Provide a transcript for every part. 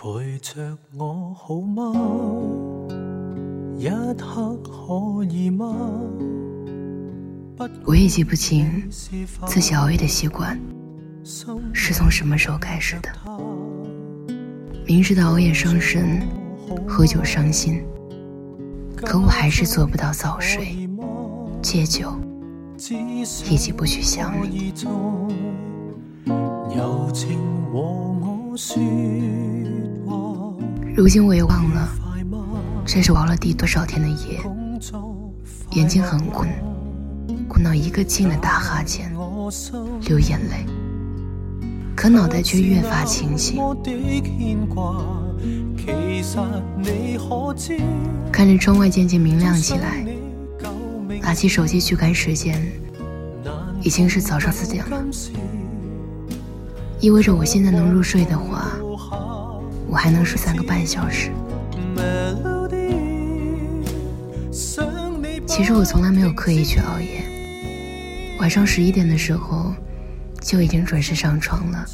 陪着我好吗？一刻可以吗？我也记不清自己熬夜的习惯是从什么时候开始的。明知道熬夜伤身，喝酒伤心，可我还是做不到早睡、戒酒，以及不去想你。如今我也忘了，这是熬了第多少天的夜，眼睛很困，困到一个劲的打哈欠，流眼泪，可脑袋却越发清醒。看着窗外渐渐明亮起来，拿起手机去看时间，已经是早上四点了，意味着我现在能入睡的话。我还能睡三个半小时。其实我从来没有刻意去熬夜，晚上十一点的时候就已经准时上床了，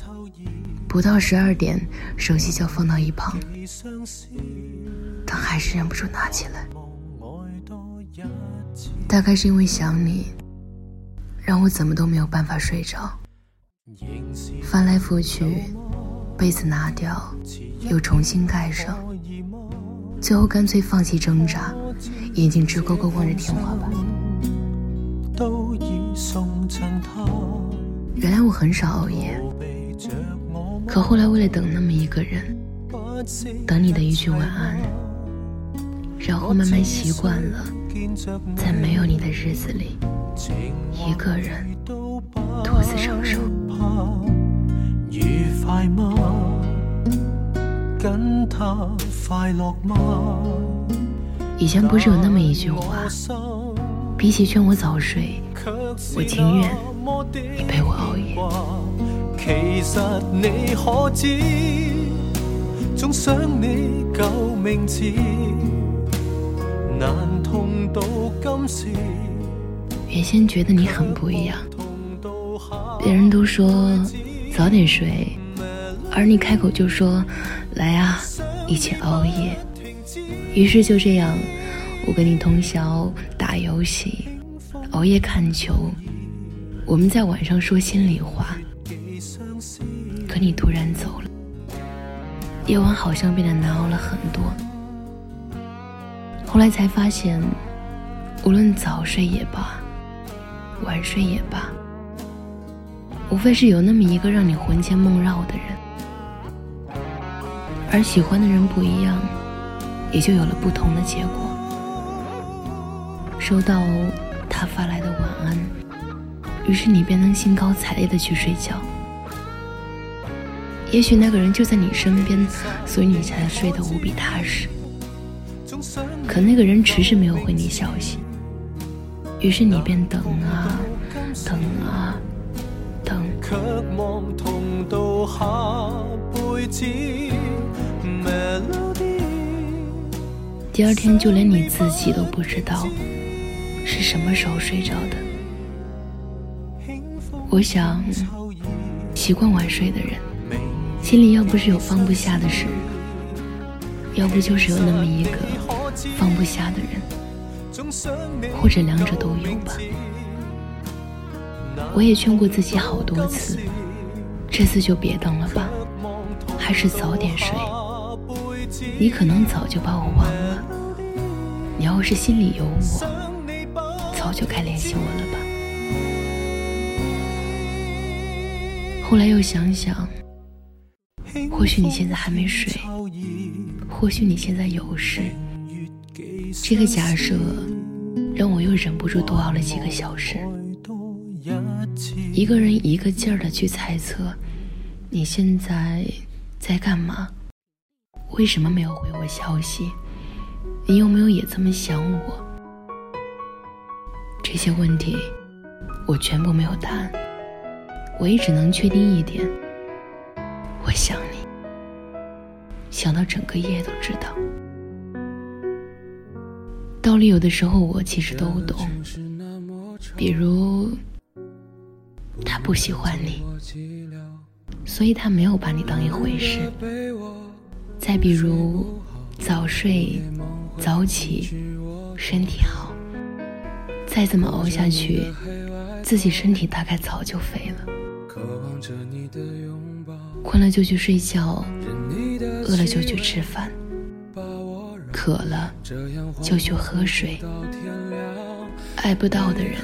不到十二点手机就放到一旁，但还是忍不住拿起来。大概是因为想你，让我怎么都没有办法睡着，翻来覆去。被子拿掉，又重新盖上，最后干脆放弃挣扎，眼睛直勾勾望着天花板。原来我很少熬夜，可后来为了等那么一个人，等你的一句晚安，然后慢慢习惯了，在没有你的日子里，一个人独自承受。快吗？跟他快乐吗？以前不是有那么一句话，比起劝我早睡，我情愿你陪我熬夜。其实你可知，总想你旧名字，难痛到今时。原先觉得你很不一样，别人都说早点睡。而你开口就说：“来啊，一起熬夜。”于是就这样，我跟你通宵打游戏，熬夜看球。我们在晚上说心里话。可你突然走了，夜晚好像变得难熬了很多。后来才发现，无论早睡也罢，晚睡也罢，无非是有那么一个让你魂牵梦绕的人。而喜欢的人不一样，也就有了不同的结果。收到他发来的晚安，于是你便能兴高采烈的去睡觉。也许那个人就在你身边，所以你才睡得无比踏实。可那个人迟迟没有回你消息，于是你便等啊等啊等。第二天，就连你自己都不知道是什么时候睡着的。我想，习惯晚睡的人，心里要不是有放不下的事，要不就是有那么一个放不下的人，或者两者都有吧。我也劝过自己好多次，这次就别等了吧，还是早点睡。你可能早就把我忘了，你要是心里有我，早就该联系我了吧。后来又想想，或许你现在还没睡，或许你现在有事。这个假设让我又忍不住多熬了几个小时。一个人一个劲儿的去猜测，你现在在干嘛？为什么没有回我消息？你有没有也这么想我？这些问题，我全部没有答案。我也只能确定一点：我想你，想到整个夜都知道。道理有的时候我其实都懂，比如他不喜欢你，所以他没有把你当一回事。再比如，早睡早起，身体好。再这么熬下去，自己身体大概早就废了。困了就去睡觉，饿了就去吃饭，渴了就去喝水。爱不到的人，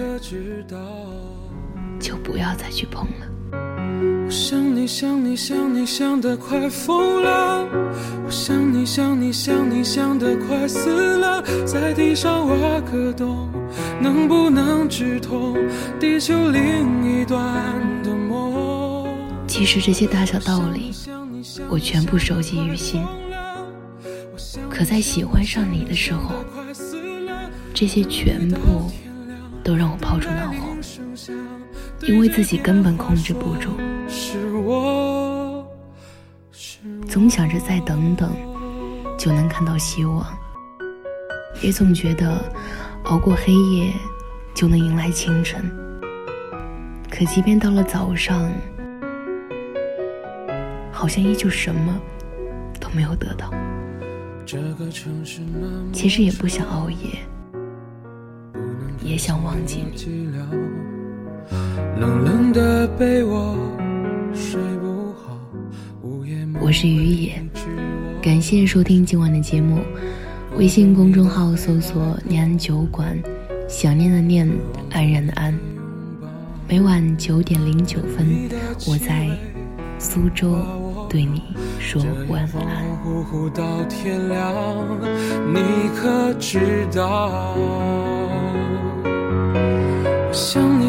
就不要再去碰了。我想你想你想你想得快疯了，我想你想你想你想得快死了，在地上挖个洞，能不能直通地球另一端的梦？其实这些大小道理，我全部收集于心。可在喜欢上你的时候，这些全部都让我抛出脑后，因为自己根本控制不住。总想着再等等，就能看到希望；也总觉得熬过黑夜，就能迎来清晨。可即便到了早上，好像依旧什么都没有得到。其实也不想熬夜，也想忘记你。冷冷的被窝睡不好。我是于野，感谢收听今晚的节目。微信公众号搜索“念安酒馆”，想念的念，安然的安。每晚九点零九分，我在苏州对你说晚安。想你